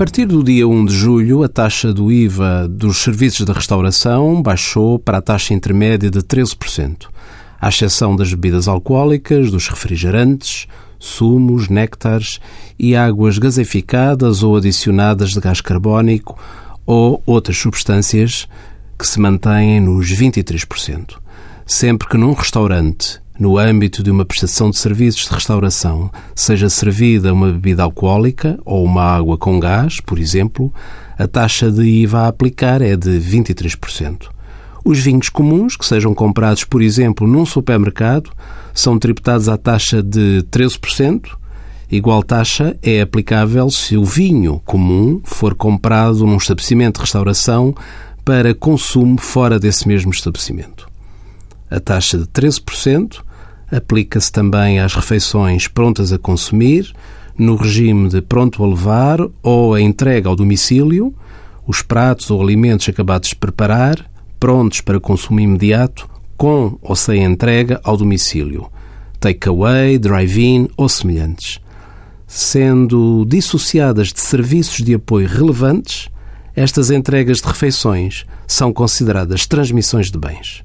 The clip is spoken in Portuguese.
partir do dia 1 de julho, a taxa do IVA dos serviços de restauração baixou para a taxa intermédia de 13%, à exceção das bebidas alcoólicas, dos refrigerantes, sumos, néctares e águas gaseificadas ou adicionadas de gás carbónico ou outras substâncias que se mantêm nos 23%. Sempre que num restaurante no âmbito de uma prestação de serviços de restauração, seja servida uma bebida alcoólica ou uma água com gás, por exemplo, a taxa de IVA a aplicar é de 23%. Os vinhos comuns, que sejam comprados, por exemplo, num supermercado, são tributados à taxa de 13%. Igual taxa é aplicável se o vinho comum for comprado num estabelecimento de restauração para consumo fora desse mesmo estabelecimento. A taxa de 13% aplica-se também às refeições prontas a consumir, no regime de pronto a levar ou a entrega ao domicílio, os pratos ou alimentos acabados de preparar, prontos para consumo imediato, com ou sem entrega ao domicílio, takeaway, drive-in ou semelhantes. Sendo dissociadas de serviços de apoio relevantes, estas entregas de refeições são consideradas transmissões de bens.